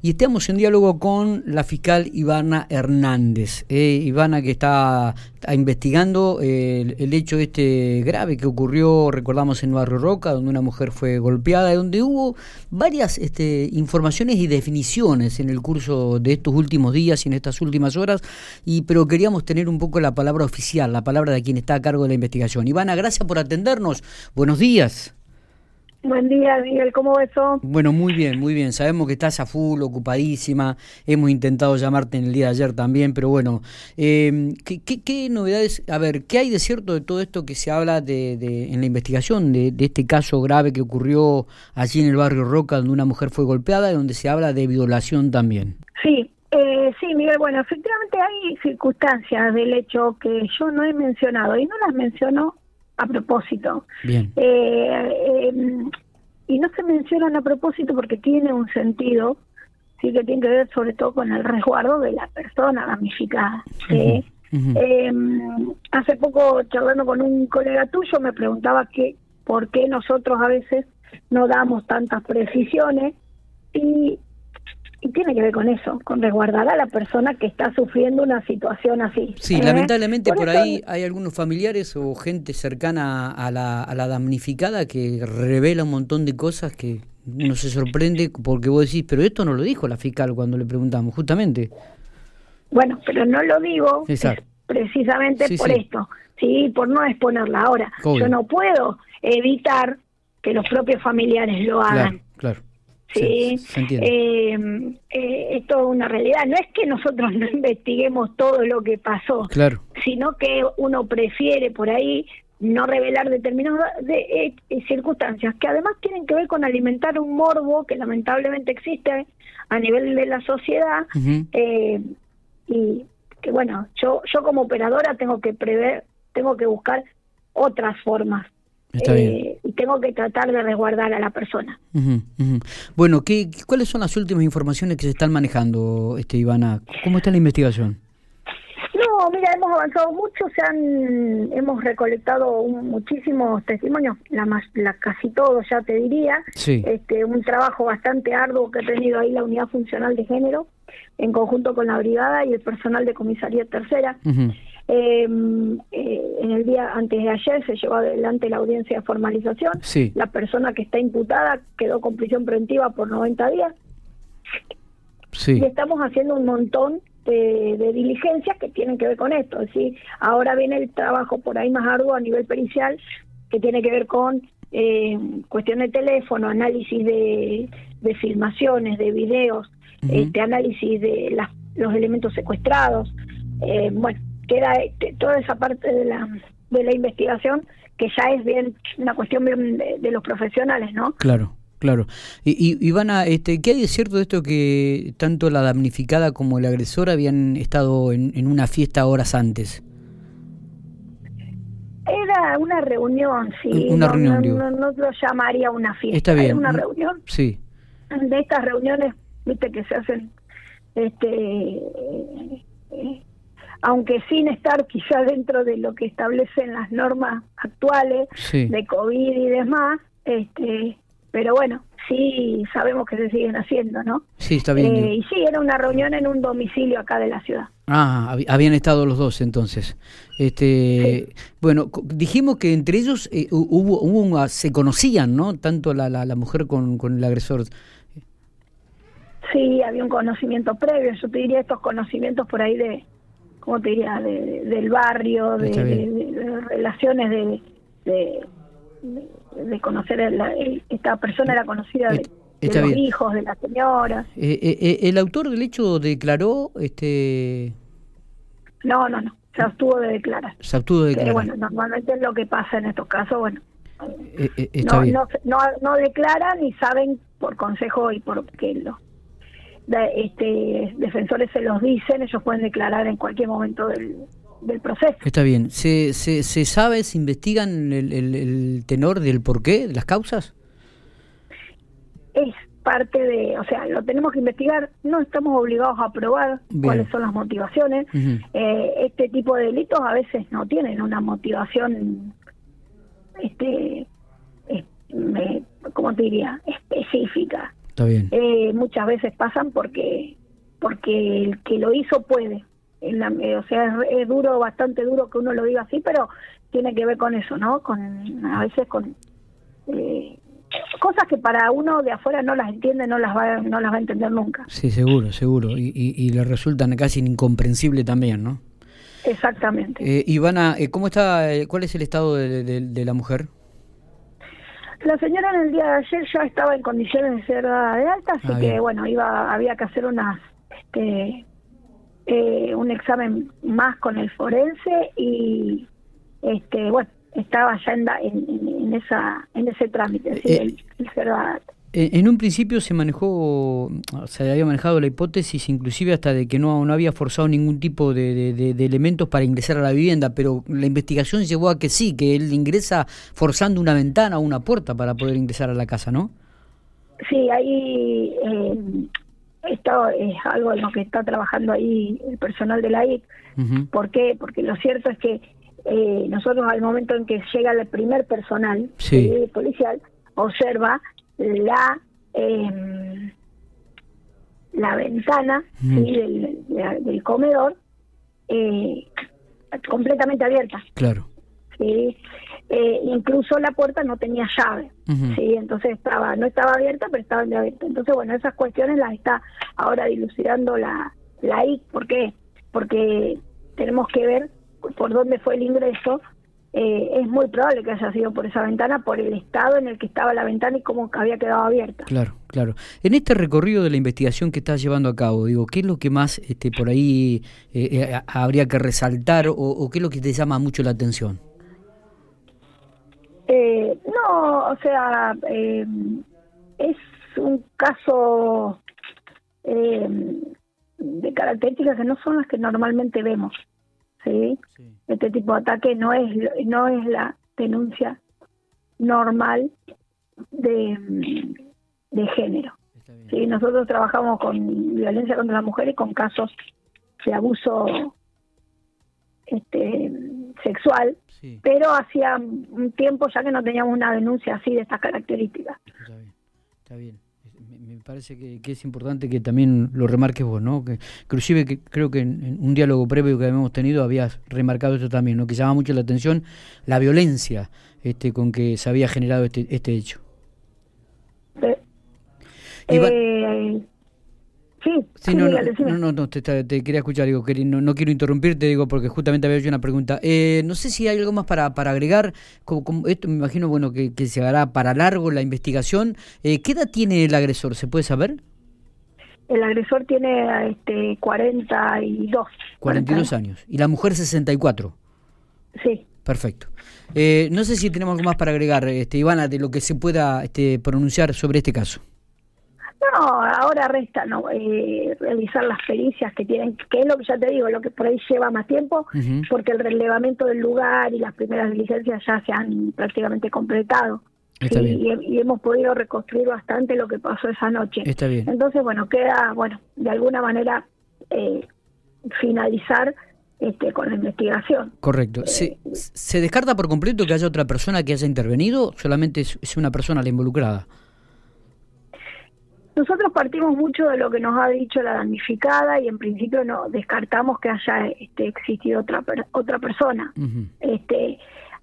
y estamos en diálogo con la fiscal Ivana Hernández. Eh, Ivana que está, investigando eh, el, hecho este grave que ocurrió, recordamos, en Barrio Roca, donde una mujer fue golpeada, donde hubo varias este, informaciones y definiciones en el curso de estos últimos días y en estas últimas horas, y pero queríamos tener un poco la palabra oficial, la palabra de quien está a cargo de la investigación. Ivana, gracias por atendernos. Buenos días. Buen día, Miguel, ¿cómo ves Bueno, muy bien, muy bien. Sabemos que estás a full, ocupadísima. Hemos intentado llamarte en el día de ayer también, pero bueno, eh, ¿qué, novedades? A ver, ¿qué hay de cierto de todo esto que se habla de, en la investigación de, este caso grave que ocurrió allí en el barrio Roca, donde una mujer fue golpeada y donde se habla de violación también? Sí, eh, sí, Miguel, bueno, efectivamente hay circunstancias del hecho que yo no he mencionado y no las menciono a propósito. Bien. Eh, em, y no se mencionan a propósito porque tiene un sentido, sí que tiene que ver sobre todo con el resguardo de la persona damnificada. Em, hace poco charlando con un colega tuyo me preguntaba que por qué nosotros a veces no damos tantas precisiones y y tiene que ver con eso, con resguardar a la persona que está sufriendo una situación así. Sí, ¿eh? lamentablemente por, ahí hay algunos familiares o gente cercana a la, a la damnificada que revela un montón de cosas que uno se sorprende porque vos decís, pero esto no lo dijo la fiscal cuando le preguntamos, justamente. Bueno, pero no lo digo precisamente por esto, sí, por no exponerla. Ahora, yo no puedo evitar que los propios familiares lo hagan. claro. Sí, eh, eh, es toda una realidad. No es que nosotros no investiguemos todo lo que pasó, claro. sino que uno prefiere por ahí no revelar determinadas de, eh, circunstancias que además tienen que ver con alimentar un morbo que lamentablemente existe a nivel de la sociedad eh, y que bueno yo yo como operadora tengo que prever tengo que buscar otras formas eh, y tengo que tratar de resguardar a la persona. Bueno, ¿qué, ¿cuáles son las últimas informaciones que se están manejando, este Ivana? ¿Cómo está la investigación? No, mira, hemos avanzado mucho, se han, hemos recolectado muchísimos testimonios, la, más, la casi todos ya te diría, este, un trabajo bastante arduo que ha tenido ahí la unidad funcional de género en conjunto con la brigada y el personal de comisaría tercera. Em, eh, en el día antes de ayer se llevó adelante la audiencia de formalización. La persona que está imputada quedó con prisión preventiva por 90 días. Sí. Y estamos haciendo un montón de, diligencias que tienen que ver con esto. ¿sí? Ahora viene el trabajo por ahí más arduo a nivel pericial que tiene que ver con eh, cuestión de teléfono, análisis de, filmaciones, de videos, este análisis de las, los elementos secuestrados. Eh, bueno, queda este, toda esa parte de la, de la investigación que ya es bien una cuestión de, los profesionales, ¿no? Claro. Claro. Y, Ivana, este, ¿qué hay de cierto de esto que tanto la damnificada como el agresor habían estado en, una fiesta horas antes? Era una reunión, sí. Una reunión, no, no, lo llamaría una fiesta. Está bien. Era una reunión. Sí. De estas reuniones, viste, que se hacen este, aunque sin estar quizá dentro de lo que establecen las normas actuales de COVID y demás, este, pero bueno, sí sabemos que se siguen haciendo, ¿no? Sí, está bien. Eh, y sí, era una reunión en un domicilio acá de la ciudad. Ah, habían estado los dos entonces. Este, bueno, dijimos que entre ellos eh, hubo, hubo se conocían, ¿no? Tanto la, la, la mujer con, con el agresor. Sí, había un conocimiento previo. Yo te diría estos conocimientos por ahí de ¿cómo te diría?, del barrio, de, relaciones de, de, conocer a esta persona era conocida de, los hijos de la señora. Eh, eh, eh, ¿El autor del hecho declaró? este No, no, no, se abstuvo de declarar. Se abstuvo de declarar. bueno, normalmente es lo que pasa en estos casos, bueno. no, no, no, no declaran ni saben por consejo y por qué lo este, defensores se los dicen, ellos pueden declarar en cualquier momento del, proceso. Está bien. ¿Se, se, se sabe, se investigan el, el, tenor del porqué, de las causas? Es parte de, o sea, lo tenemos que investigar, no estamos obligados a probar cuáles son las motivaciones. Eh, este tipo de delitos a veces no tienen una motivación, este, ¿cómo te diría?, específica Está bien. Eh, muchas veces pasan porque porque el que lo hizo puede. En la, eh, o sea, es, es, duro, bastante duro que uno lo diga así, pero tiene que ver con eso, ¿no? Con a veces con eh, cosas que para uno de afuera no las entiende, no las va, no las va a entender nunca. Sí, seguro, seguro. Y, y, y le resultan casi incomprensible también, ¿no? Exactamente. Eh, Ivana, eh, ¿cómo está, cuál es el estado de, de, de, la mujer? La señora en el día de ayer ya estaba en condiciones de ser dada de alta, así ah, que bueno, iba, había que hacer unas, este, eh, un examen más con el forense y, este, bueno, estaba ya en, en, en esa, en ese trámite. Eh, el, el ser dada de alta. En un principio se manejó, se había manejado la hipótesis inclusive hasta de que no, no había forzado ningún tipo de, de, de, elementos para ingresar a la vivienda, pero la investigación llevó a que sí, que él ingresa forzando una ventana o una puerta para poder ingresar a la casa, ¿no? Sí, ahí eh, esto es algo en lo que está trabajando ahí el personal de la IP. Uh -huh. ¿Por qué? Porque lo cierto es que eh, nosotros al momento en que llega el primer personal sí. eh, policial, observa la eh, la ventana mm. ¿sí? del, de, del, comedor eh, completamente abierta. Claro. Sí. Eh, incluso la puerta no tenía llave, uh -huh. sí, entonces estaba no estaba abierta, pero estaba abierta. Entonces, bueno, esas cuestiones las está ahora dilucidando la la I, ¿por qué? Porque tenemos que ver por dónde fue el ingreso eh, es muy probable que haya sido por esa ventana, por el estado en el que estaba la ventana y cómo había quedado abierta. Claro, claro. En este recorrido de la investigación que estás llevando a cabo, digo, ¿qué es lo que más este, por ahí eh, eh, habría que resaltar o, o, qué es lo que te llama mucho la atención? Eh, no, o sea, eh, es un caso de características que no son las que normalmente vemos. ¿sí? Este tipo de ataque no es no es la denuncia normal de, de género. ¿sí? Nosotros trabajamos con violencia contra la mujer y con casos de abuso este sexual, sí. pero hacía un tiempo ya que no teníamos una denuncia así de estas características. Está bien, está bien me parece que, que, es importante que también lo remarques vos, ¿no? Que, inclusive que creo que en, en, un diálogo previo que habíamos tenido habías remarcado eso también, ¿no? Que llama mucho la atención la violencia este, con que se había generado este, este hecho. Eh, eh, Sí, sí, no, no, no, no, no, te, te, quería escuchar, digo, que no, no, quiero interrumpirte, digo, porque justamente había hecho una pregunta. Eh, no sé si hay algo más para, para agregar, como, como esto me imagino, bueno, que, que, se hará para largo la investigación. Eh, ¿Qué edad tiene el agresor? ¿Se puede saber? El agresor tiene este, 42. 42 años. ¿Y la mujer 64? Sí. Perfecto. Eh, no sé si tenemos algo más para agregar, este, Ivana, de lo que se pueda este, pronunciar sobre este caso. No, ahora resta no eh, realizar las pericias que tienen, que es lo que ya te digo, lo que por ahí lleva más tiempo, uh -huh. porque el relevamiento del lugar y las primeras diligencias ya se han prácticamente completado. Está y, bien. y, hemos podido reconstruir bastante lo que pasó esa noche. Está bien. Entonces, bueno, queda, bueno, de alguna manera eh, finalizar este, con la investigación. Correcto. ¿Se, eh, ¿Se descarta por completo que haya otra persona que haya intervenido? ¿Solamente es, es una persona la involucrada? Nosotros partimos mucho de lo que nos ha dicho la damnificada y en principio no descartamos que haya este, existido otra otra persona. Uh -huh. Este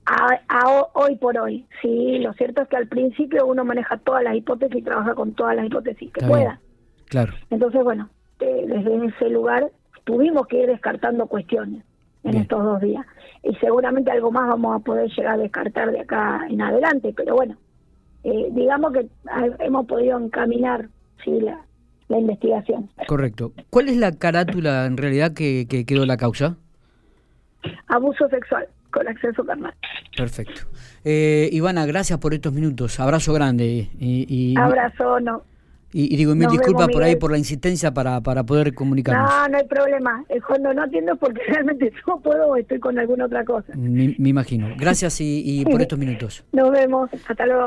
a, a, hoy por hoy, sí, lo cierto es que al principio uno maneja todas las hipótesis y trabaja con todas las hipótesis que Está pueda. Bien. Claro. Entonces, bueno, eh, desde ese lugar tuvimos que ir descartando cuestiones en bien. estos dos días y seguramente algo más vamos a poder llegar a descartar de acá en adelante, pero bueno, eh, digamos que hemos podido encaminar sí, la, la investigación. Correcto. ¿Cuál es la carátula en realidad que, que quedó la causa? Abuso sexual con acceso carnal. Perfecto. Eh, Ivana, gracias por estos minutos. Abrazo grande. Y, y Abrazo, no. Y, y digo, mil disculpas por ahí por la insistencia para, para poder comunicarnos. No, no hay problema. Cuando no atiendo porque realmente no puedo o estoy con alguna otra cosa. Me, me imagino. Gracias y, y por estos minutos. Nos vemos. Hasta luego.